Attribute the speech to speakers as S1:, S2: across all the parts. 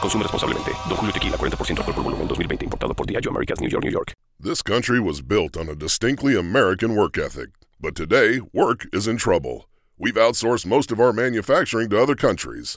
S1: Consume. Don Julio Tequila, 40% alcohol por volumen, 2020. Importado por Diageo Americas, New York, New York.
S2: This country was built on a distinctly American work ethic. But today, work is in trouble. We've outsourced most of our manufacturing to other countries.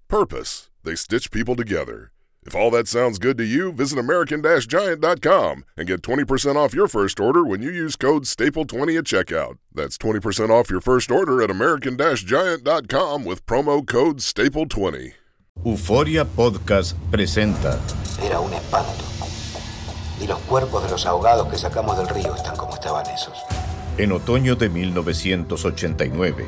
S2: purpose. They stitch people together. If all that sounds good to you, visit American-Giant.com and get 20% off your first order when you use code STAPLE20 at checkout. That's 20% off your first order at American-Giant.com with promo code STAPLE20.
S3: Euforia Podcast presenta.
S4: Era un espanto. Y los cuerpos de los ahogados que sacamos del río están como estaban esos.
S3: En otoño de 1989,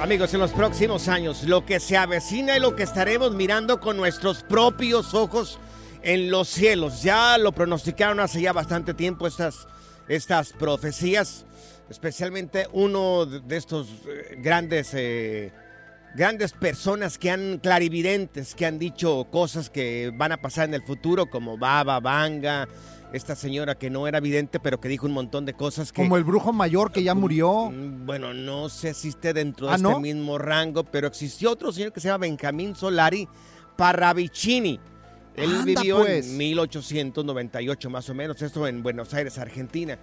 S5: Amigos, en los próximos años, lo que se avecina y lo que estaremos mirando con nuestros propios ojos en los cielos. Ya lo pronosticaron hace ya bastante tiempo estas, estas profecías, especialmente uno de estos eh, grandes, eh, grandes personas que han, clarividentes, que han dicho cosas que van a pasar en el futuro, como Baba Vanga, esta señora que no era vidente, pero que dijo un montón de cosas que...
S6: Como el brujo mayor que ya murió.
S5: Mm, Bueno, no sé si esté dentro de
S6: ¿Ah,
S5: este
S6: no?
S5: mismo rango, pero existió otro señor que se llama Benjamín Solari Parravicini. Él
S6: Anda,
S5: vivió
S6: pues.
S5: en 1898 más o menos, esto en Buenos Aires, Argentina.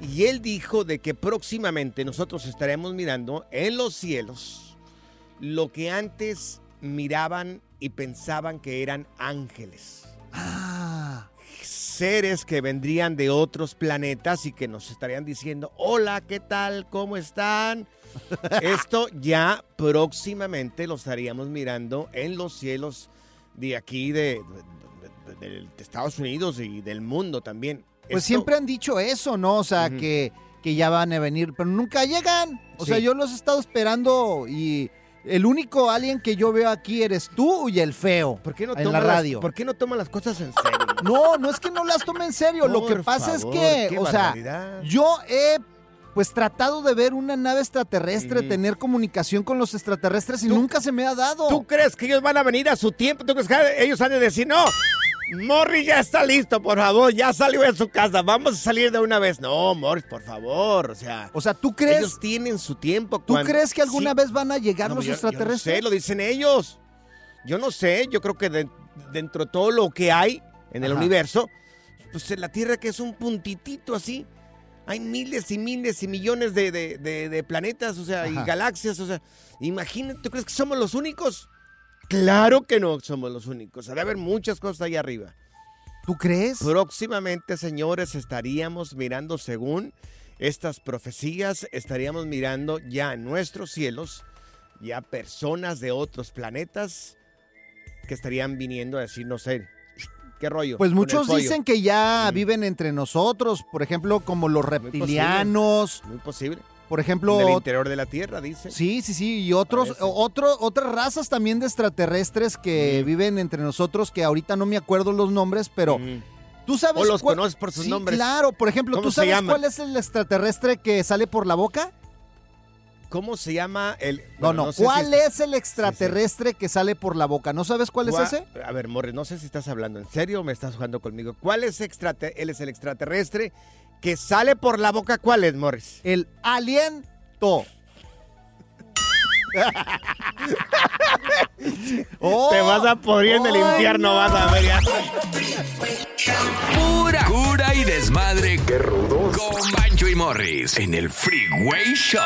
S5: Y él dijo de que próximamente nosotros estaremos mirando en los cielos lo que antes miraban y pensaban que eran ángeles
S6: Ah,
S5: seres que vendrían de otros planetas y que nos estarían diciendo, hola, ¿qué tal? ¿Cómo están? Esto ya próximamente lo estaríamos mirando en los cielos de aquí, de, de- de- de Estados Unidos y del mundo también.
S6: pues
S5: Esto-
S6: siempre han dicho eso, ¿no? O sea, que, que ya van a venir, pero nunca llegan. O sea, yo los he estado esperando y el único alien que yo veo aquí eres tú y el feo.
S5: ¿Por qué no
S6: en la
S5: las-
S6: radio?
S5: ¿Por qué no toman las cosas en serio?
S6: No, no es que no las tome en serio. Lo que pasa
S5: favor,
S6: es que, o sea, yo he pues tratado de ver una nave extraterrestre, tener comunicación con los extraterrestres y nunca se me ha dado.
S5: ¿Tú crees que ellos van a venir a su tiempo? ¿Tú crees que ellos han de decir, no, Morris ya está listo, por favor, ya salió de su casa, vamos a salir de una vez? No, Morris, por favor, o sea,
S6: O sea, ¿tú crees,
S5: ellos tienen su tiempo.
S6: ¿tú
S5: cuando-
S6: crees que alguna
S5: Sí.
S6: vez van a llegar
S5: No,
S6: los
S5: yo-
S6: extraterrestres?
S5: Yo no sé, lo dicen ellos. Yo no sé, yo creo que de- dentro de todo lo que hay en el
S6: Ajá.
S5: universo, pues en la Tierra que es un puntitito así, hay miles y miles y millones de, de- de- planetas, o sea, y galaxias, o sea, imagínate, ¿tú crees que somos los únicos? Claro que no somos los únicos, ha de haber muchas cosas ahí arriba.
S6: ¿Tú crees?
S5: Próximamente, señores, estaríamos mirando, según estas profecías, estaríamos mirando ya en nuestros cielos, ya personas de otros planetas que estarían viniendo a decir, no sé, ¿qué rollo?
S6: Pues muchos dicen que ya
S5: Mm.
S6: viven entre nosotros, por ejemplo, como los reptilianos,
S5: Muy posible. El
S6: ejemplo,
S5: interior de la Tierra, dice.
S6: Sí, sí, sí, y otros, otro, otras razas también de extraterrestres que
S5: Mm.
S6: viven entre nosotros, que ahorita no me acuerdo los nombres, pero
S5: Mm.
S6: tú sabes
S5: O los
S6: cuál-
S5: conoces por sus
S6: Sí,
S5: nombres.
S6: claro, por ejemplo,
S5: ¿Cómo
S6: ¿tú sabes cuál es el extraterrestre que sale por la boca?
S5: ¿Cómo se llama el...?
S6: No,
S5: bueno,
S6: no,
S5: sé si
S6: ¿cuál es el extraterrestre que sale por la boca? ¿No sabes cuál es ese?
S5: A ver, Morris, no sé si estás hablando en serio o me estás jugando conmigo. ¿Cuál es extrate- él es el extraterrestre que sale por la boca? ¿Cuál es, Morris?
S6: El aliento. Oh,
S5: Te vas a podrir en el infierno, vas a ver. ya.
S7: Pura cura y desmadre. ¡Qué rudos! Con Bancho y Morris en el Freeway Show.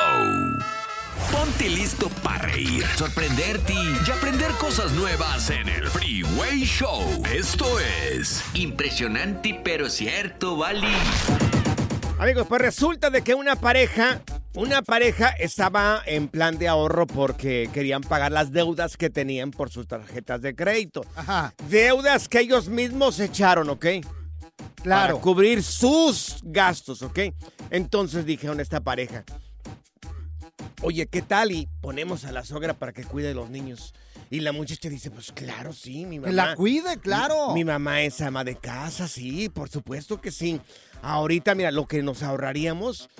S7: Ponte listo para reír, sorprenderte y aprender cosas nuevas en el Freeway Show. Esto es impresionante pero cierto, Bali.
S5: Amigos, pues resulta de que una pareja, una pareja estaba en plan de ahorro porque querían pagar las deudas que tenían por sus tarjetas de crédito.
S6: Ajá,
S5: Deudas que ellos mismos echaron, ¿ok?
S6: claro.
S5: Para cubrir sus gastos, ¿ok? Entonces dijeron esta pareja, oye, ¿qué tal? Y ponemos a la sogra para que cuide de los niños. Y la muchacha dice, pues claro, sí, mi mamá.
S6: Que la cuide, claro.
S5: Mi, mi mamá es ama de casa, sí, por supuesto que sí. Ahorita, mira, lo que nos ahorraríamos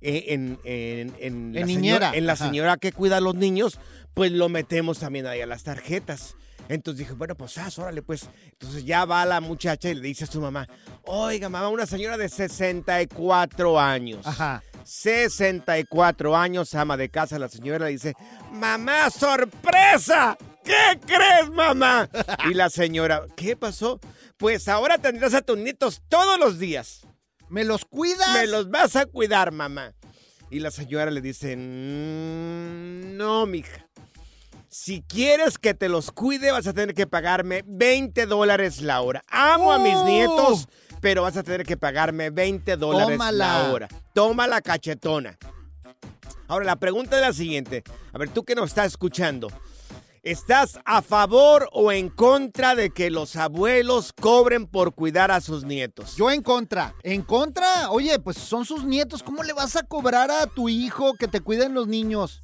S5: eh, en, en, en, la señora- en la señora que cuida a los niños, pues lo metemos también ahí a las tarjetas. Entonces dije, bueno, pues, ah, órale, pues. Entonces ya va la muchacha y le dice a su mamá, oiga, mamá, una señora de 64 años.
S6: Ajá.
S5: 64 años, ama de casa, la señora le dice, mamá, sorpresa. ¿Qué crees, mamá? Y la señora, ¿qué pasó? Pues ahora tendrás a tus nietos todos los días.
S6: ¿Me los cuidas?
S5: Me los vas a cuidar, mamá. Y la señora le dice, "Mm, no, mija. Si quieres que te los cuide, vas a tener que pagarme 20 dólares la hora. Amo a mis
S6: ¡Oh!
S5: nietos, pero vas a tener que pagarme 20 dólares la hora. Toma la cachetona. Ahora, la pregunta es la siguiente. A ver, tú que nos estás escuchando. ¿Estás a favor o en contra de que los abuelos cobren por cuidar a sus nietos?
S6: Yo en contra. ¿En contra? Oye, pues son sus nietos. ¿Cómo le vas a cobrar a tu hijo que te cuiden los niños?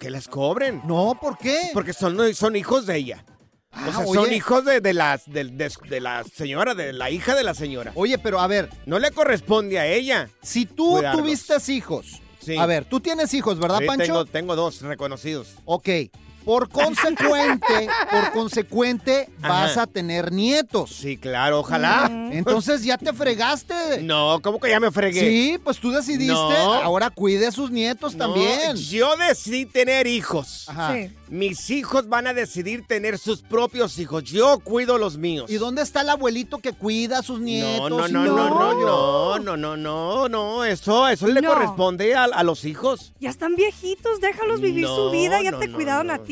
S5: Que les cobren.
S6: No, ¿por qué?
S5: Porque son, son hijos de ella.
S6: Ah,
S5: o sea,
S6: oye.
S5: son hijos de, de la, de, de- de la señora, de la hija de la señora.
S6: Oye, pero a ver,
S5: No le corresponde a ella.
S6: si tú
S5: Cuidarlos.
S6: tuviste hijos.
S5: Sí.
S6: A ver, tú tienes hijos, ¿verdad,
S5: Sí,
S6: Pancho?
S5: Tengo, tengo dos reconocidos.
S6: Ok. Por consecuente, por consecuente, vas a tener nietos.
S5: Sí, claro, ojalá.
S6: Entonces ya te fregaste.
S5: No, ¿cómo que ya me fregué?
S6: Sí, pues tú decidiste,
S5: No.
S6: ahora cuide a sus nietos
S5: No,
S6: también.
S5: Yo decidí tener hijos.
S6: Ajá.
S8: Sí.
S5: Mis hijos van a decidir tener sus propios hijos. Yo cuido los míos.
S6: ¿Y dónde está el abuelito que cuida a sus nietos?
S5: No, no, no, no, no, no, no, no, no, no, eso, eso le
S8: No.
S5: corresponde a, a los hijos.
S8: Ya están viejitos, déjalos vivir
S5: No,
S8: su vida, ya
S5: no,
S8: te
S5: no,
S8: cuidaron
S5: no.
S8: a ti.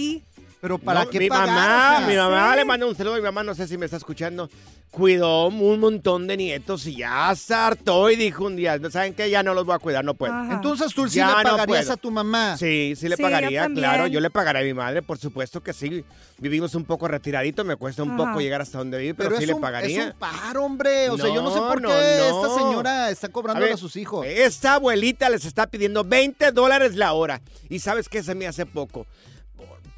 S6: Pero ¿para
S5: No,
S6: qué
S5: mi
S6: pagar?
S5: mamá,
S6: O sea,
S5: mi mamá
S8: sí.
S5: le manda un saludo a mi mamá, no sé si me está escuchando. Cuidó un montón de nietos y ya se hartó y dijo un día, ¿saben qué? Ya no los voy a cuidar, no puedo.
S8: Ajá.
S6: Entonces tú sí
S5: Ya
S6: le
S5: no
S6: pagarías
S5: puedo.
S6: a tu mamá.
S5: Sí, sí le
S8: Sí,
S5: pagaría, claro. Yo le pagaré a mi madre, por supuesto que sí. Vivimos un poco retiradito, me cuesta un
S8: Ajá.
S5: poco llegar hasta donde viví, pero,
S6: Pero
S5: sí le
S6: un,
S5: pagaría.
S6: es un paro, hombre. O sea, yo no sé
S5: No,
S6: por qué
S5: no, no.
S6: esta señora está
S5: A
S6: cobrando
S5: ver,
S6: a sus hijos.
S5: Esta abuelita les está pidiendo 20 dólares la hora. ¿Y sabes qué se me hace poco?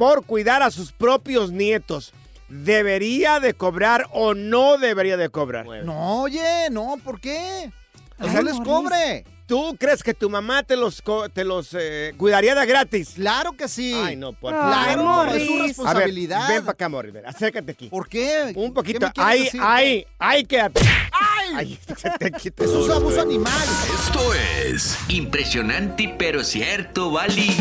S5: Por, cuidar a sus propios nietos. ¿Debería de cobrar o no debería de cobrar?
S6: No, oye, no, ¿por qué? O
S8: Ay,
S6: sea, les cobre.
S5: ¿Tú crees que tu mamá te los, co- te los eh, cuidaría de gratis?
S6: Claro que sí.
S5: Ay, no, por
S8: Ay,
S6: Claro,
S8: Morris.
S6: es su
S5: A ver,
S6: responsabilidad.
S5: ven para acá, Morris, ven, acércate aquí.
S6: ¿Por qué?
S5: Un
S6: ¿Qué
S5: poquito.
S6: me quieres
S5: Ahí,
S6: decir?
S5: ahí, ahí quédate.
S6: ¡Ay!
S5: Ay, se te quita
S6: Eso es abuso animal.
S7: Esto es impresionante pero cierto, Bali.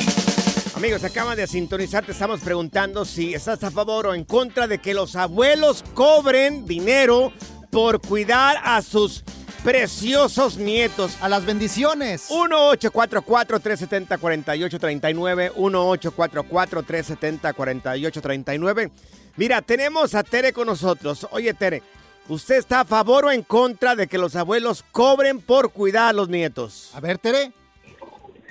S5: Amigos, acaban de sintonizar, te estamos preguntando si estás a favor o en contra de que los abuelos cobren dinero por cuidar a sus preciosos nietos.
S6: A las bendiciones.
S5: 1-844-370-4839, 1-844-370-4839. Mira, tenemos a Tere con nosotros. Oye, Tere, ¿Usted está a favor o en contra de que los abuelos cobren por cuidar a los nietos?
S6: A ver, Tere.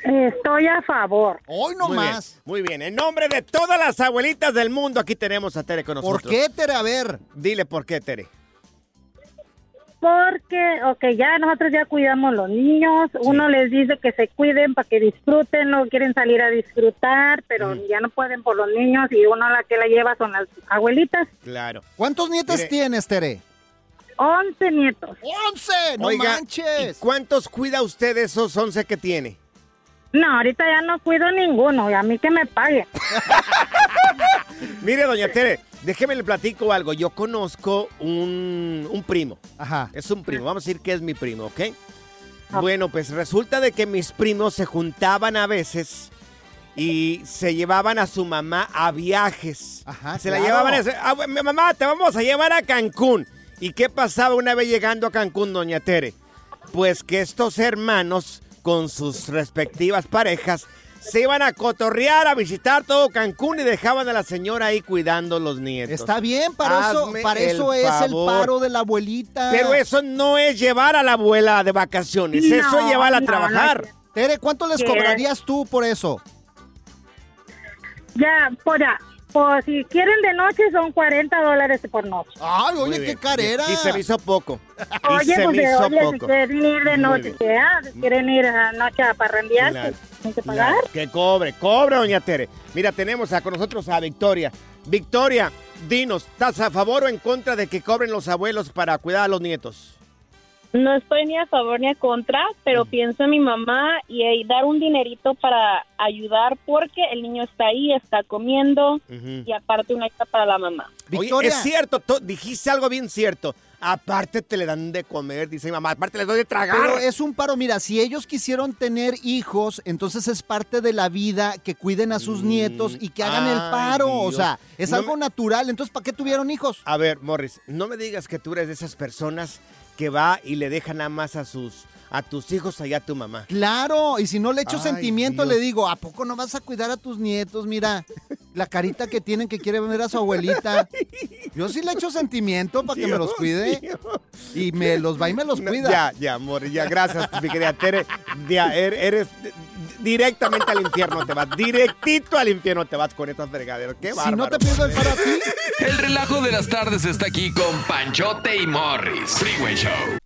S9: Estoy a favor.
S6: Hoy no
S5: Muy
S6: más.
S5: bien, muy bien. En nombre de todas las abuelitas del mundo, aquí tenemos a Tere con nosotros.
S6: ¿Por qué, Tere? A ver.
S5: Dile por qué, Tere.
S9: Porque, ok, ya nosotros ya cuidamos los niños. Uno les dice que se cuiden para que disfruten, no quieren salir a disfrutar, pero ya no pueden por los niños y uno la que la lleva son las abuelitas.
S5: Claro.
S6: ¿Cuántos nietos
S5: Mire.
S6: tienes, Tere?
S9: 11 nietos.
S6: ¡Once! ¡No
S5: Oiga,
S6: manches!
S5: ¿y ¿Cuántos cuida usted de esos 11 que tiene?
S9: No, ahorita ya no cuido ninguno, y a mí que me paguen.
S5: Mire, doña Tere, déjeme le platico algo. Yo conozco un, un primo.
S6: Ajá.
S5: Es un primo. Vamos a decir que es mi primo, ¿ok? Bueno, pues resulta de que mis primos se juntaban a veces y se llevaban a su mamá a viajes.
S6: Ajá,
S5: se la llevaban a... "Ah, mamá, te vamos a llevar a Cancún. ¿Y qué pasaba una vez llegando a Cancún, doña Tere? Pues que estos hermanos, con sus respectivas parejas, se iban a cotorrear, a visitar todo Cancún y dejaban a la señora ahí cuidando los nietos.
S6: Está bien, para eso,
S5: el
S6: es el paro de la abuelita.
S5: Pero eso no es llevar a la abuela de vacaciones, eso es
S9: No,
S5: llevarla a
S9: no,
S5: trabajar.
S6: Tere, ¿cuánto les
S9: ¿Qué?
S6: cobrarías tú por eso?
S9: Ya, por por si quieren de noche son 40 dólares por noche.
S6: Ay, oye, qué carera.
S5: Y se me hizo poco. Y
S9: Oye,
S5: se
S9: pues
S5: me
S9: de-
S5: hizo
S9: oye, si
S5: poco.
S9: quieren ir de noche. Ah, si quieren ir a noche a parrandear,
S5: Claro,
S9: pues, tienen que pagar.
S5: Claro, que cobre, cobre, doña Tere. Mira, tenemos a, con nosotros a Victoria. Victoria, dinos, ¿estás a favor o en contra de que cobren los abuelos para cuidar a los nietos?
S10: No estoy ni a favor ni a contra, pero pienso en mi mamá y eh, dar un dinerito para ayudar porque el niño está ahí, está comiendo y aparte una extra para la mamá.
S5: Oye,
S6: Victoria.
S5: es cierto, to- dijiste algo bien cierto. Aparte te le dan de comer, dice mi mamá. Aparte les doy de tragar.
S6: Pero es un paro, mira, si ellos quisieron tener hijos, entonces es parte de la vida que cuiden a sus nietos y que hagan el
S5: Mm,
S6: paro. O sea, es
S5: No
S6: algo
S5: me-
S6: natural. Entonces, ¿para qué tuvieron hijos?
S5: A ver, Morris, no me digas que tú eres de esas personas que va y le deja nada más a sus a tus hijos allá a tu mamá.
S6: Claro, y si no le echo
S5: Ay,
S6: sentimiento,
S5: Dios.
S6: le digo, ¿a poco no vas a cuidar a tus nietos? Mira, la carita que tienen que quiere ver a su abuelita. Yo sí le echo sentimiento para que me los cuide. Y me los va y me los
S5: No,
S6: cuida.
S5: Ya, ya, Morris, ya, gracias, mi querida Tere. Ya, er- eres directamente al infierno te vas, directito al infierno te vas con estas fregaderas. Qué
S6: si
S5: bárbaro.
S6: no te pierdo el paro a ti,
S7: El relajo de las tardes está aquí con Panchote y Morris. Freeway Show.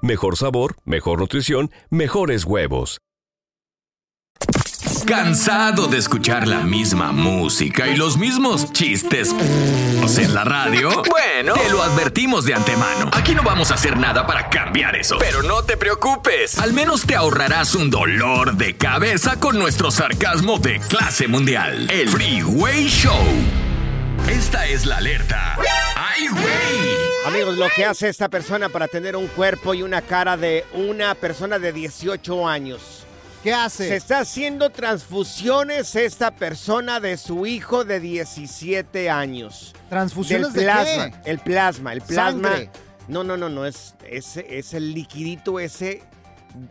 S11: Mejor sabor, mejor nutrición, mejores huevos.
S7: ¿Cansado de escuchar la misma música y los mismos chistes en la radio? Bueno, te lo advertimos de antemano. Aquí no vamos a hacer nada para cambiar eso. Pero no te preocupes. Al menos te ahorrarás un dolor de cabeza con nuestro sarcasmo de clase mundial. El Freeway Show. Esta es la alerta. ¡Ay, güey!
S5: Amigos, lo que hace esta persona para tener un cuerpo y una cara de una persona de 18 años.
S6: ¿qué hace?
S5: Se está haciendo transfusiones esta persona de su hijo de 17 años.
S6: ¿Transfusiones
S5: Del
S6: de
S5: plasma,
S6: qué?
S5: el plasma, el plasma.
S6: Sangre.
S5: No, no, no, no, es, es, es el liquidito ese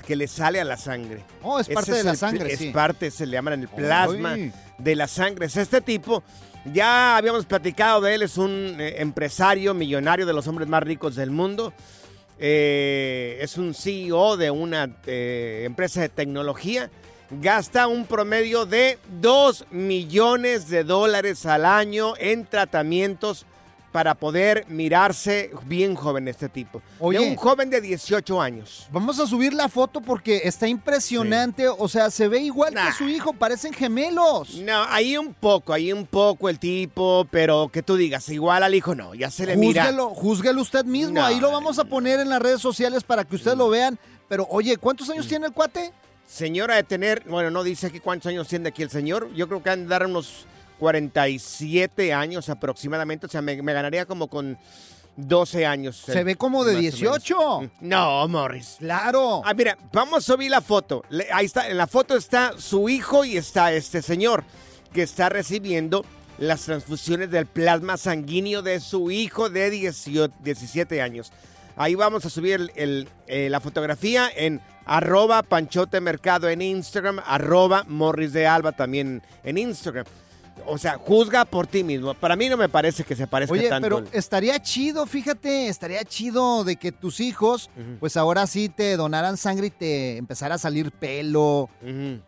S5: que le sale a la sangre.
S6: Oh, es
S5: Ese
S6: parte de la
S5: el
S6: sangre,
S5: Es
S6: sí.
S5: parte, se le llaman el plasma de la sangre. Es este tipo, ya habíamos platicado de él, es un eh, empresario millonario de los hombres más ricos del mundo. Eh, es un CEO de una eh, empresa de tecnología. Gasta un promedio de 2 millones de dólares al año en tratamientos para poder mirarse bien joven este tipo.
S6: Oye.
S5: de un joven de 18 años.
S6: Vamos a subir la foto porque está impresionante. O sea, se ve igual que su hijo, parecen gemelos.
S5: No, ahí un poco, ahí un poco el tipo, pero que tú digas, igual al hijo no, ya se le mira.
S6: Júzguelo, júzguelo usted mismo.
S5: No.
S6: Ahí lo vamos a poner en las redes sociales para que ustedes lo vean. Pero, oye, ¿cuántos
S5: Mm.
S6: años tiene el cuate?
S5: Señora de tener, bueno, no dice aquí cuántos años tiene aquí el señor. Yo creo que han de dar unos 47 años aproximadamente. O sea, me, me ganaría como con 12 años.
S6: Se
S5: eh,
S6: ve como de
S5: más o menos.
S6: 18.
S5: No, Morris.
S6: Claro.
S5: Ah, mira, vamos a subir la foto. Le- Ahí está, en la foto está su hijo y está este señor que está recibiendo las transfusiones del plasma sanguíneo de su hijo de 18 17 años. Ahí vamos a subir el- el- eh, la fotografía en arroba panchote mercado en Instagram, arroba morris de alba también en Instagram. O sea, juzga por ti mismo. Para mí no me parece que se parezca
S6: Oye,
S5: tanto.
S6: pero
S5: el-
S6: estaría chido, fíjate, estaría chido de que tus hijos, pues ahora sí te donaran sangre y te empezara a salir pelo,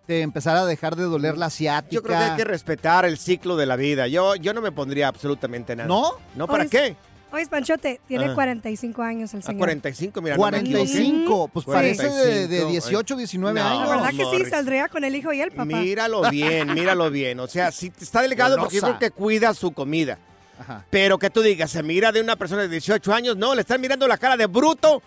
S6: te empezara a dejar de doler la ciática.
S5: Yo creo que hay que respetar el ciclo de la vida. Yo, yo no me pondría absolutamente nada.
S6: ¿No?
S5: ¿No? ¿Para
S8: Oye,
S5: qué?
S8: Oye, Panchote, tiene
S5: Ah.
S8: 45 años el
S5: A
S8: señor.
S5: 45, mira. no me
S6: 45,
S5: equivoqué.
S6: pues parece de, de
S5: 45,
S6: 18, 19
S5: No,
S8: La
S6: años.
S8: verdad que sí, saldría con el hijo y el papá.
S5: Míralo bien, míralo bien. O sea, sí está delgado porque yo creo que cuida su comida.
S6: Ajá.
S5: Pero que tú digas, se mira de una persona de 18 años, no, le están mirando la cara de bruto.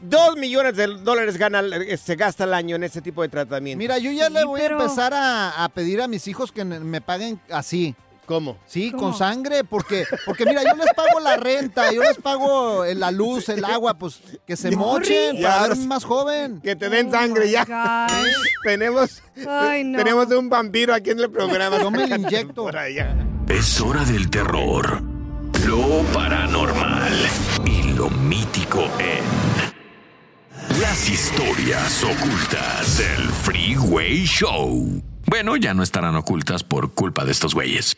S5: Dos millones de dólares gana, eh, se gasta al año en ese tipo de tratamiento.
S6: Mira, yo ya
S8: Sí,
S6: le voy
S8: pero-
S6: a empezar a, a pedir a mis hijos que me paguen así.
S5: ¿Cómo?
S6: Sí,
S8: ¿Cómo?
S6: con sangre, porque, porque mira, yo les pago la renta, yo les pago la luz, el agua, pues que se mochen
S5: Ya,
S6: para
S5: sí.
S6: más joven.
S5: Que te den
S8: Oh
S5: sangre ya. tenemos,
S8: Ay, no.
S5: tenemos un vampiro aquí en el programa.
S6: Yo me lo inyecto.
S5: Por allá.
S7: Es hora del terror, lo paranormal y lo mítico en las historias ocultas del Freeway Show. Bueno, ya no estarán ocultas por culpa de estos güeyes.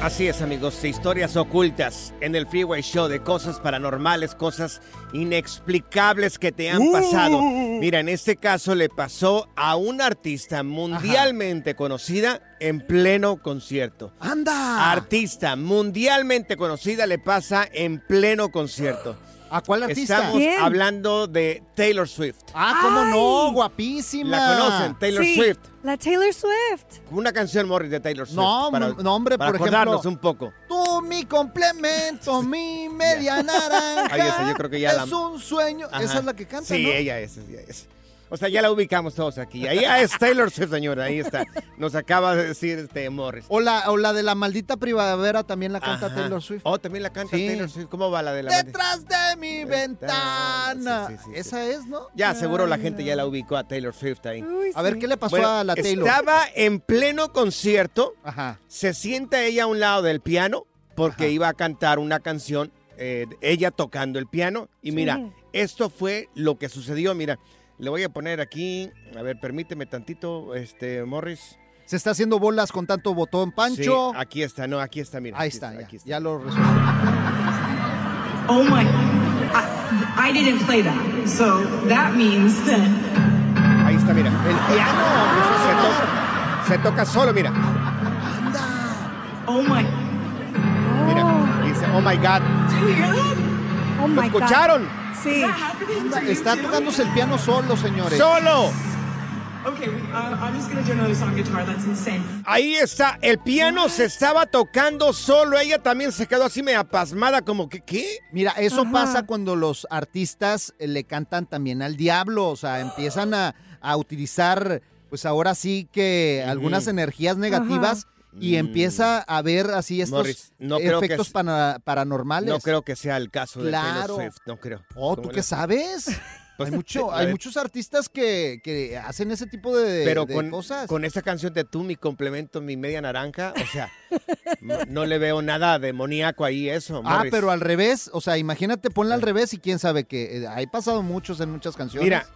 S5: Así es, amigos, historias ocultas en el Freeway Show de cosas paranormales, cosas inexplicables que te han pasado. Mira, en este caso le pasó a una artista mundialmente conocida en pleno concierto.
S6: ¡Anda!
S5: Artista mundialmente conocida le pasa en pleno concierto.
S6: ¿A cuál artista?
S5: Estamos
S8: ¿Quién?
S5: hablando de Taylor Swift.
S6: Ah, ¿cómo
S8: Ay.
S6: no? Guapísima.
S5: ¿La conocen? Taylor
S8: Sí,
S5: Swift.
S8: La Taylor Swift.
S5: Una canción, Morris, de Taylor Swift.
S6: No, no, hombre,
S5: para
S6: por
S5: acordarnos
S6: ejemplo-
S5: un poco.
S6: Tú, mi complemento, mi media naranja.
S5: Ahí está, yo creo que ya
S6: Es
S5: la-
S6: un sueño.
S5: Ajá.
S6: Esa es la que canta,
S5: Sí,
S6: ¿no?
S5: ella es, ella es. O sea, ya la ubicamos todos aquí. Ahí ah, es Taylor Swift, señora. Ahí está. Nos acaba de decir este Morris.
S6: O la, o la de la maldita primavera también la canta
S5: Ajá.
S6: Taylor Swift.
S5: Oh, también la canta
S6: Sí.
S5: Taylor Swift. ¿Cómo va la de la maldita?
S6: Detrás de mi ventana.
S5: Sí, sí.
S6: Esa es, ¿no?
S5: Ya, seguro la gente ya la ubicó a Taylor Swift ahí.
S8: Uy,
S6: A ver. ¿qué le pasó
S5: Bueno,
S6: a la Taylor?
S5: Estaba en pleno concierto.
S6: Ajá.
S5: Se sienta ella a un lado del piano porque
S6: Ajá.
S5: iba a cantar una canción, eh, ella tocando el piano. Y mira, esto fue lo que sucedió. Mira, le voy a poner aquí, a ver, permíteme tantito, este, Morris.
S6: Se está haciendo bolas con tanto botón Pancho.
S5: Sí, aquí está, no, aquí está, mira.
S6: Ahí
S5: aquí
S6: está, ya,
S5: aquí está.
S6: ya lo resolví.
S12: Oh my. I, I didn't play that. So that means that.
S5: Ahí está, mira. El piano se toca, se toca solo, mira.
S12: Oh my.
S5: Mira, dice, oh my God.
S12: Do you hear that?
S8: Oh
S5: ¿Lo
S8: my God.
S5: escucharon?
S8: Sí.
S6: Está tocándose el piano solo, señores.
S5: ¡Solo!
S12: Insane.
S5: Ahí está, el piano se estaba tocando solo. Ella también se quedó así media pasmada, como que, ¿qué?
S6: Mira, eso
S8: Ajá.
S6: pasa cuando los artistas eh, le cantan también al diablo, o sea, empiezan a, a utilizar, pues ahora sí que algunas energías negativas y
S5: Mm.
S6: empieza a ver así estos
S5: Morris, no
S6: efectos
S5: es-
S6: paranormales.
S5: No creo que sea el caso de
S6: Claro.
S5: Taylor Swift, no creo.
S6: Oh, ¿tú
S5: ¿Cómo
S6: qué sabes?
S5: Pues,
S6: hay mucho,
S5: a
S6: hay muchos artistas que, que hacen ese tipo de,
S5: Pero
S6: de
S5: con,
S6: cosas.
S5: con esa canción de tú, mi complemento, mi media naranja, o sea, no, no le veo nada demoníaco ahí eso,
S6: Ah,
S5: Morris.
S6: pero al revés, o sea, imagínate, ponla al revés y quién sabe que eh, hay pasado muchos en muchas canciones.
S5: Mira,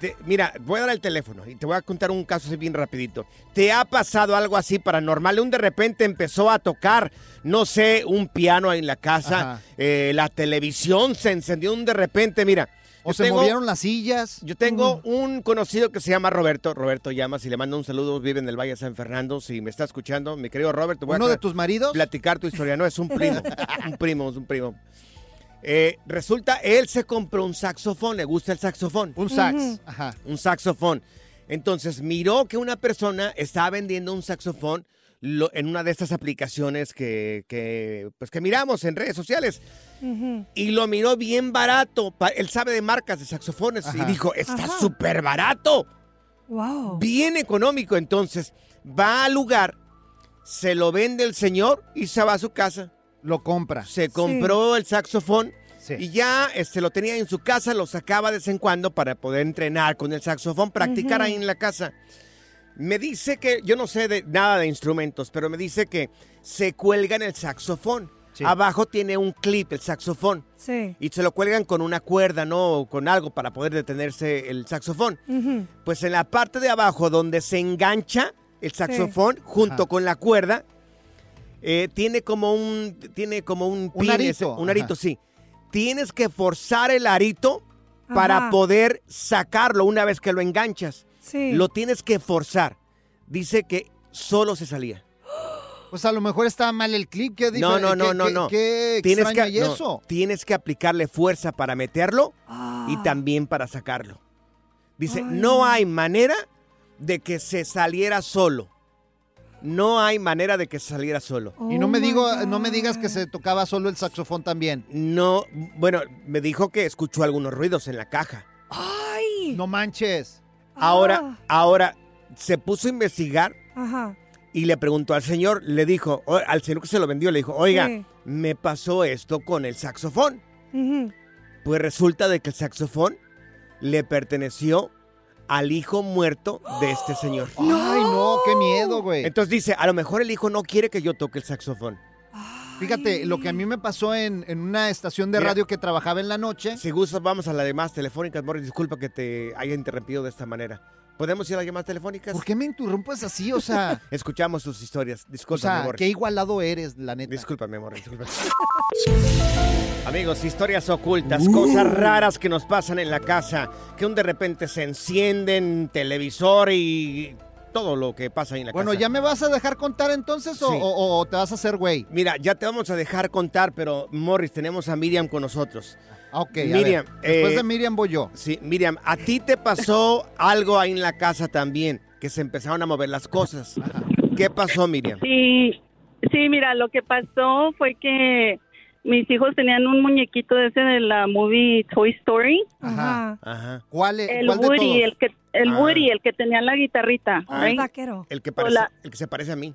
S5: te- mira, voy a dar el teléfono y te voy a contar un caso así bien rapidito. ¿Te ha pasado algo así paranormal? Un de repente empezó a tocar, no sé, un piano ahí en la casa, eh, la televisión se encendió un de repente, mira.
S6: O se
S5: tengo-
S6: movieron las sillas.
S5: Yo tengo un conocido que se llama Roberto, Roberto Llamas, y le mando un saludo, vive en el Valle de San Fernando, si me está escuchando, mi querido Robert, te voy a
S6: ¿Uno de
S5: tra-
S6: tus maridos?
S5: platicar tu historia, no, es un primo, un primo, es un primo. Eh, resulta, él se compró un saxofón, le gusta el saxofón.
S6: Un sax. Ajá.
S5: Un saxofón. Entonces miró que una persona estaba vendiendo un saxofón lo- en una de estas aplicaciones que, que, pues, que miramos en redes sociales. Y lo miró bien barato. Pa- Él sabe de marcas de saxofones y dijo, está súper barato.
S8: Wow.
S5: Bien económico. Entonces va al lugar, se lo vende el señor y se va a su casa.
S6: Lo compra.
S5: Se compró el saxofón
S6: Sí.
S5: y ya este, lo tenía en su casa, lo sacaba de vez en cuando para poder entrenar con el saxofón, practicar ahí en la casa. Me dice que, yo no sé de nada de instrumentos, pero me dice que se cuelga en el saxofón.
S6: Sí.
S5: Abajo tiene un clip, el saxofón.
S8: Sí.
S5: Y se lo cuelgan con una cuerda, ¿no? O con algo para poder detenerse el saxofón. Pues en la parte de abajo donde se engancha el saxofón junto
S6: Ajá.
S5: con la cuerda, eh, tiene como un tiene como un
S6: Un
S5: pin,
S6: arito,
S5: ese- un arito,
S6: ajá.
S5: sí. Tienes que forzar el arito para poder sacarlo una vez que lo enganchas.
S8: Sí.
S5: Lo tienes que forzar. Dice que solo se salía.
S6: Pues a lo mejor estaba mal el clip. ¿Qué
S5: No, no, no,
S6: qué-
S5: no,
S6: qué-
S5: no.
S6: Qué
S5: Tienes
S6: extraño
S5: que,
S6: y
S5: no, tienes que aplicarle fuerza para meterlo
S8: Ah.
S5: y también para sacarlo. Dice,
S8: Ay,
S5: no. hay manera de que se saliera solo. No hay manera de que se saliera solo.
S6: Y no
S8: Oh
S6: me
S8: my
S6: digo,
S8: God.
S6: no me digas que se tocaba solo el saxofón también.
S5: No, bueno, me dijo que escuchó algunos ruidos en la caja.
S8: Ay.
S6: No manches.
S5: Ahora,
S8: Ah.
S5: ahora se puso a investigar
S8: Ajá.
S5: y le preguntó al señor, le dijo, o- al señor que se lo vendió, le dijo, oiga,
S8: Sí.
S5: me pasó esto con el saxofón. Pues resulta de que el saxofón le perteneció al hijo muerto de este señor.
S6: Ay, no, qué miedo, güey.
S5: Entonces dice, a lo mejor el hijo no quiere que yo toque el saxofón.
S6: Fíjate, lo que a mí me pasó en, en una estación de
S5: Mira.
S6: radio que trabajaba en la noche.
S5: Si gustas, vamos a las demás telefónicas, Morris. Disculpa que te haya interrumpido de esta manera. ¿Podemos ir a llamadas telefónicas?
S6: ¿Por qué me interrumpes así? O sea,
S5: Escuchamos tus historias.
S6: o
S5: Discúlpame,
S6: sea, qué igualado eres, la neta.
S5: Discúlpame, Morris. discúlpame. Amigos, historias ocultas, cosas raras que nos pasan en la casa, que un de repente se encienden, televisor y todo lo que pasa ahí en la
S6: Bueno,
S5: casa.
S6: ¿ya me vas a dejar contar entonces o,
S5: Sí.
S6: o- o te vas a hacer güey?
S5: Mira, ya te vamos a dejar contar, pero Morris, tenemos a Miriam con nosotros.
S6: Ah, Ok, a
S5: Miriam,
S6: ver, Después
S5: eh,
S6: de Miriam voy yo.
S5: Sí, Miriam, a ti te pasó algo ahí en la casa también, que se empezaron a mover las cosas. ¿Qué pasó, Miriam?
S10: Sí, sí, mira, lo que pasó fue que mis hijos tenían un muñequito ese de la movie Toy Story.
S8: Ajá.
S5: Ajá.
S6: ¿Cuál, es-
S10: El
S6: cuál de
S10: Woody,
S6: todos?
S10: el que el
S5: Ah.
S10: Woody, el que tenía la guitarrita.
S8: Oh, el vaquero.
S5: El que, parece,
S10: Hola.
S5: el que se parece a mí.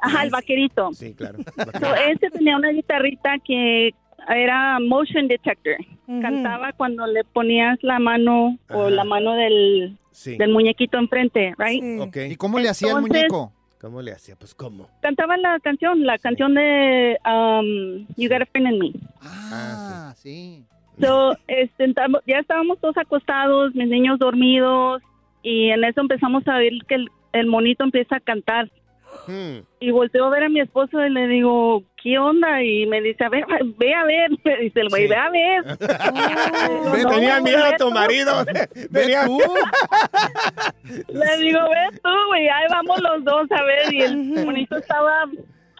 S10: Ajá, el vaquerito.
S5: Sí, claro.
S10: So, ese tenía una guitarrita que era motion detector. Cantaba cuando le ponías la mano o la mano del,
S5: Sí.
S10: del muñequito enfrente, right?
S8: Sí.
S5: Ok.
S6: ¿Y cómo le hacía el muñeco?
S5: ¿Cómo le hacía? Pues, ¿cómo?
S10: Cantaba la canción, la canción de um, You Got a Friend in Me.
S6: Ah, sí.
S10: So, este, ya estábamos todos acostados, mis niños dormidos, y en eso empezamos a ver que el, el monito empieza a cantar.
S5: Hmm.
S10: Y volteo a ver a mi esposo y le digo, ¿qué onda? Y me dice, a ver, ve a ver. Me dice el güey,
S5: Sí.
S10: ve a ver.
S8: Oh.
S5: Ve,
S10: No,
S5: tenía miedo a tu marido. Tenía-
S6: tú.
S10: Le digo, ve tú, güey, ahí vamos los dos a ver. Y el monito estaba,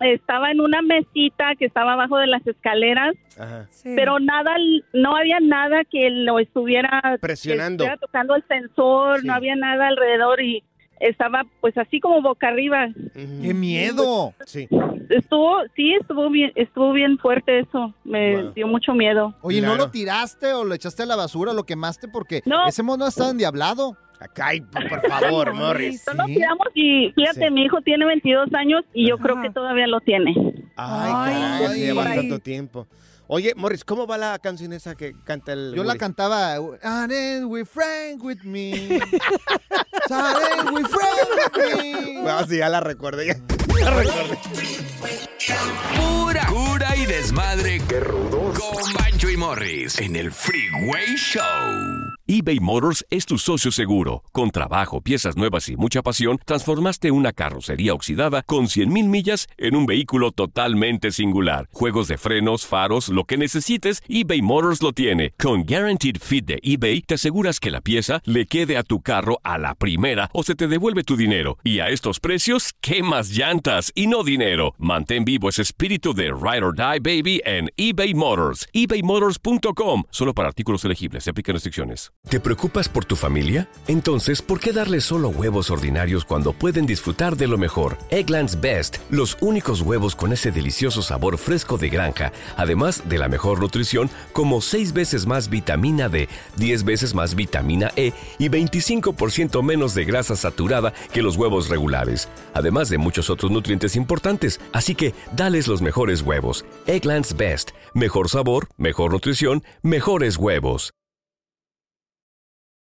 S10: estaba en una mesita que estaba abajo de las escaleras,
S5: Ajá.
S8: Sí.
S10: pero nada, no había nada que lo estuviera
S5: Presionando.
S10: que estuviera tocando el sensor,
S5: Sí.
S10: no había nada alrededor y estaba pues así como boca arriba.
S6: ¡Qué miedo!
S5: Sí.
S10: Estuvo, sí, estuvo bien, estuvo bien fuerte eso. Me
S5: Wow.
S10: dio mucho miedo.
S6: Oye, ¿no
S5: Claro.
S6: lo tiraste o lo echaste a la basura o lo quemaste? Porque
S10: No.
S6: ese mono estaba endiablado.
S5: Acá, ay, por favor, Morris.
S10: No lo tiramos y fíjate,
S5: Sí.
S10: mi hijo tiene 22 años y yo
S8: Ajá.
S10: creo que todavía lo tiene.
S5: Ay,
S8: Ay,
S5: se lleva
S6: ay.
S5: tanto tiempo. Oye, Morris, ¿cómo va la canción esa que canta el
S6: Yo la
S5: Woody?
S6: cantaba. And then we friend with me. Then we friend
S5: sí, ya la recuerdo. ya.
S7: Pura cura y desmadre. Qué rudos. Con Bancho y Morris en el Freeway Show
S1: eBay Motors es tu socio seguro. Con trabajo, piezas nuevas y mucha pasión, transformaste una carrocería oxidada con 100.000 millas en un vehículo totalmente singular. Juegos de frenos, faros, lo que necesites, eBay Motors lo tiene. Con Guaranteed Fit de eBay, te aseguras que la pieza le quede a tu carro a la primera o se te devuelve tu dinero. Y a estos precios, ¿qué más llantas y no dinero? Mantén vivo ese espíritu de Ride or Die Baby en eBay Motors. ebaymotors.com. Solo para artículos elegibles. Se aplican restricciones.
S11: ¿Te preocupas por tu familia? Entonces, ¿por qué darles solo huevos ordinarios cuando pueden disfrutar de lo mejor? Eggland's Best, los únicos huevos con ese delicioso sabor fresco de granja, además de la mejor nutrición, como 6 veces más vitamina D, 10 veces más vitamina E y 25% menos de grasa saturada que los huevos regulares, además de muchos otros nutrientes importantes. Así que, dales los mejores huevos. Eggland's Best, mejor sabor, mejor nutrición, mejores huevos.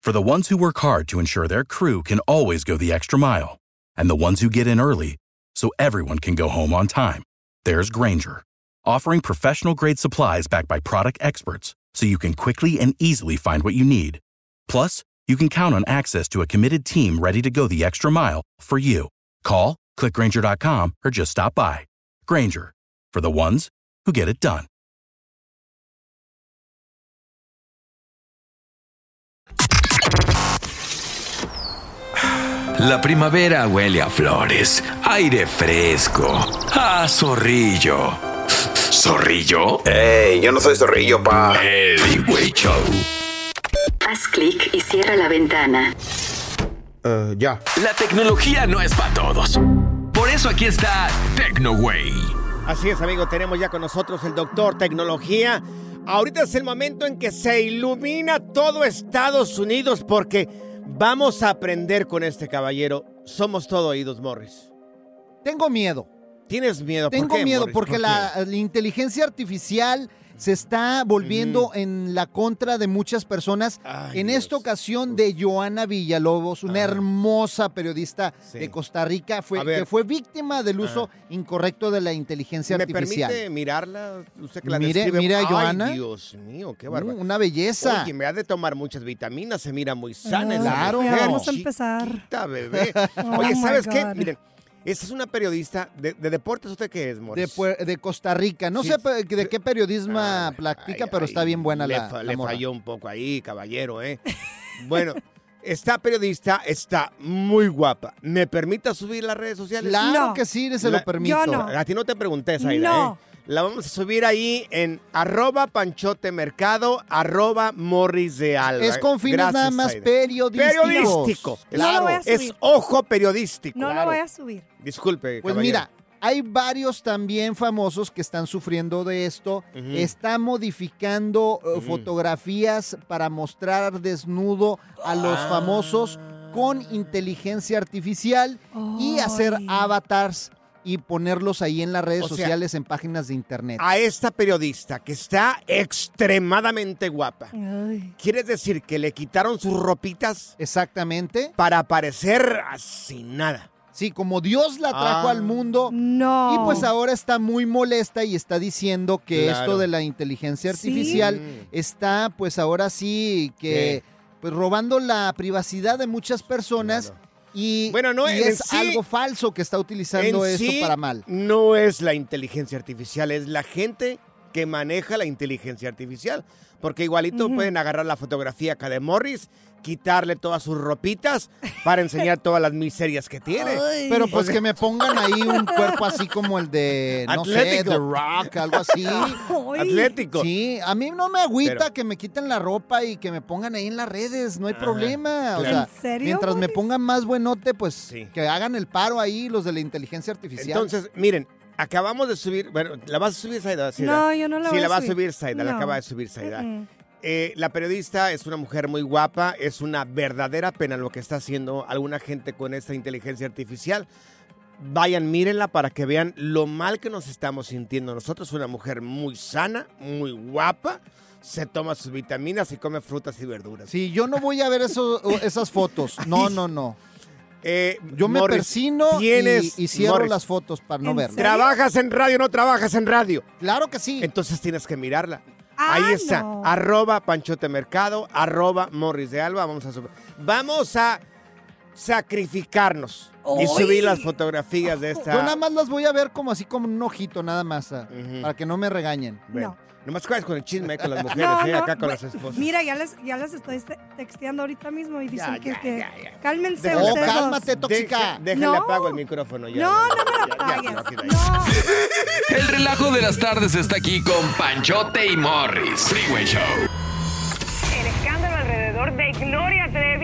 S13: For the ones who work hard to ensure their crew can always go the extra mile, and the ones who get in early so everyone can go home on time, there's Granger, offering professional grade supplies backed by product experts so you can quickly and easily find what you need. Plus, you can count on access to a committed team ready to go the extra mile for you. Call, clickgranger.com, or just stop by. Granger, for the ones who get it done.
S7: La primavera huele a flores, aire fresco, a zorrillo. ¿Zorrillo?
S14: ¡Ey! Yo no soy zorrillo, pa.
S7: El Freeway Show.
S15: Haz clic y cierra la ventana.
S14: ya.
S7: La tecnología no es para todos. Eso aquí está TecnoWay.
S5: Así es, amigo, tenemos ya con nosotros el doctor Tecnología. Ahorita es el momento en que se ilumina todo Estados Unidos porque vamos a aprender con este caballero. Somos todo oídos, Morris.
S6: Tengo miedo.
S5: ¿Tienes miedo? ¿Por
S6: Tengo
S5: qué,
S6: miedo
S5: Morris?
S6: porque
S5: ¿Por
S6: la, la inteligencia artificial se está volviendo en la contra de muchas personas. en esta ocasión de Joana Villalobos, una hermosa periodista de Costa Rica, fue, que fue víctima del uso incorrecto de la inteligencia
S5: ¿Me
S6: artificial.
S5: permite mirarla? Usted que la
S6: Mire-
S5: describe.
S6: mire a
S5: Ay,
S6: Joana.
S5: Dios mío, qué.
S6: Uh, una belleza.
S5: Oye, me ha de tomar muchas vitaminas, se mira muy sana. esa
S6: Claro.
S8: vamos a empezar.
S5: chiquita, bebé.
S8: Oh
S5: Oye,
S8: my
S5: ¿sabes qué? Miren, esta es una periodista de, de deportes. ¿Usted qué es,
S6: de,
S5: Morris?
S6: pue- de Costa Rica. No
S5: Sí.
S6: sé de qué periodismo practica, pero está bien buena
S5: le,
S6: la,
S5: fa-
S6: la
S5: le
S6: morra.
S5: falló un poco ahí, caballero, ¿eh? bueno, esta periodista está muy guapa. ¿Me permita subir las redes sociales?
S6: Claro No. que sí, se lo permito. Yo no.
S5: A ti no te pregunté, Zaida,
S6: No.
S5: ¿eh? La vamos a subir ahí en arroba panchote mercado, arroba morris de alba.
S6: Es con fines
S5: Gracias,
S6: nada más periodísticos.
S5: Periodístico.
S8: No lo
S5: Claro,
S8: voy a
S5: es ojo periodístico.
S8: No
S5: claro.
S8: lo voy a subir.
S5: Disculpe,
S6: Pues
S5: caballero.
S6: mira, hay varios también famosos que están sufriendo de esto. Está modificando eh, fotografías para mostrar desnudo a los
S5: Ah.
S6: famosos con inteligencia artificial y hacer avatars y ponerlos ahí en las redes
S5: O sea,
S6: sociales, en páginas de internet.
S5: a esta periodista que está extremadamente guapa. ¿Quieres decir que le quitaron sus ropitas?
S6: Exactamente.
S5: Para parecer así nada.
S6: Sí, como Dios la trajo
S5: Ah.
S6: al mundo.
S8: No.
S6: Y pues ahora está muy molesta y está diciendo que
S5: Claro.
S6: esto de la inteligencia artificial está pues ahora sí que pues robando la privacidad de muchas personas y,
S5: Bueno, no,
S6: y es
S5: sí-
S6: algo falso que está utilizando esto
S5: sí,
S6: para mal.
S5: No es la inteligencia artificial, es la gente que maneja la inteligencia artificial. Porque igualito pueden agarrar la fotografía acá de Morris, quitarle todas sus ropitas para enseñar todas las miserias que tiene.
S6: Pero pues
S5: sea,
S6: que me pongan ahí un cuerpo así como el de, no sé,
S5: Atlético.
S6: The Rock, algo así.
S5: Atlético.
S6: Sí, a mí no me agüita
S5: Pero-
S6: que me quiten la ropa y que me pongan ahí en las redes, no hay problema. O sea,
S8: ¿En serio,
S6: mientras me pongan más buenote, pues que hagan el paro ahí los de la inteligencia artificial.
S5: Entonces, miren, acabamos de subir, bueno, ¿la vas a subir, Saida? Sí,
S8: No, yo no la
S5: Sí,
S8: voy
S5: la
S8: a
S5: va a
S8: subir.
S5: subir, Saida, la acaba de subir, Saida. Eh, la periodista es una mujer muy guapa, es una verdadera pena lo que está haciendo alguna gente con esta inteligencia artificial. Vayan, mírenla para que vean lo mal que nos estamos sintiendo. Nosotros una mujer muy sana, muy guapa, se toma sus vitaminas y come frutas y verduras.
S6: Sí, yo no voy a ver eso, esas fotos. No, no, no.
S5: Eh,
S6: Yo me
S5: Morris,
S6: persino y,
S5: tienes-
S6: y cierro
S5: Morris,
S6: las fotos para no ver.
S5: ¿Trabajas en radio o no trabajas en radio?
S6: Claro que sí.
S5: Entonces tienes que mirarla.
S8: Ah,
S5: Ahí está.
S8: no.
S5: Arroba Panchote Mercado, arroba Morris de Alba. Vamos a, sub- vamos a sacrificarnos y subir las fotografías de esta.
S6: Yo nada más las voy a ver como así como un ojito, nada más, ah, para que no me regañen.
S5: Bueno, nomás cuáles con el chisme eh, con las mujeres,
S8: No,
S5: eh,
S8: no,
S5: acá con las esposas.
S8: Mira, ya les, ya les estoy te- texteando ahorita mismo y dicen
S5: Ya,
S8: que,
S5: ya,
S8: que-
S5: ya, ya.
S8: cálmense
S5: Déjale-
S8: ustedes. dos.
S6: cálmate, tóxica.
S5: Deja- déjale
S8: No.
S5: apago el micrófono ya.
S8: No, no me lo
S5: Ya, ya,
S8: apagues.
S5: ya, aquí, ya.
S7: El relajo de las tardes está aquí con Panchote y Morris. Freeway Show.
S16: El escándalo alrededor de Gloria Trevi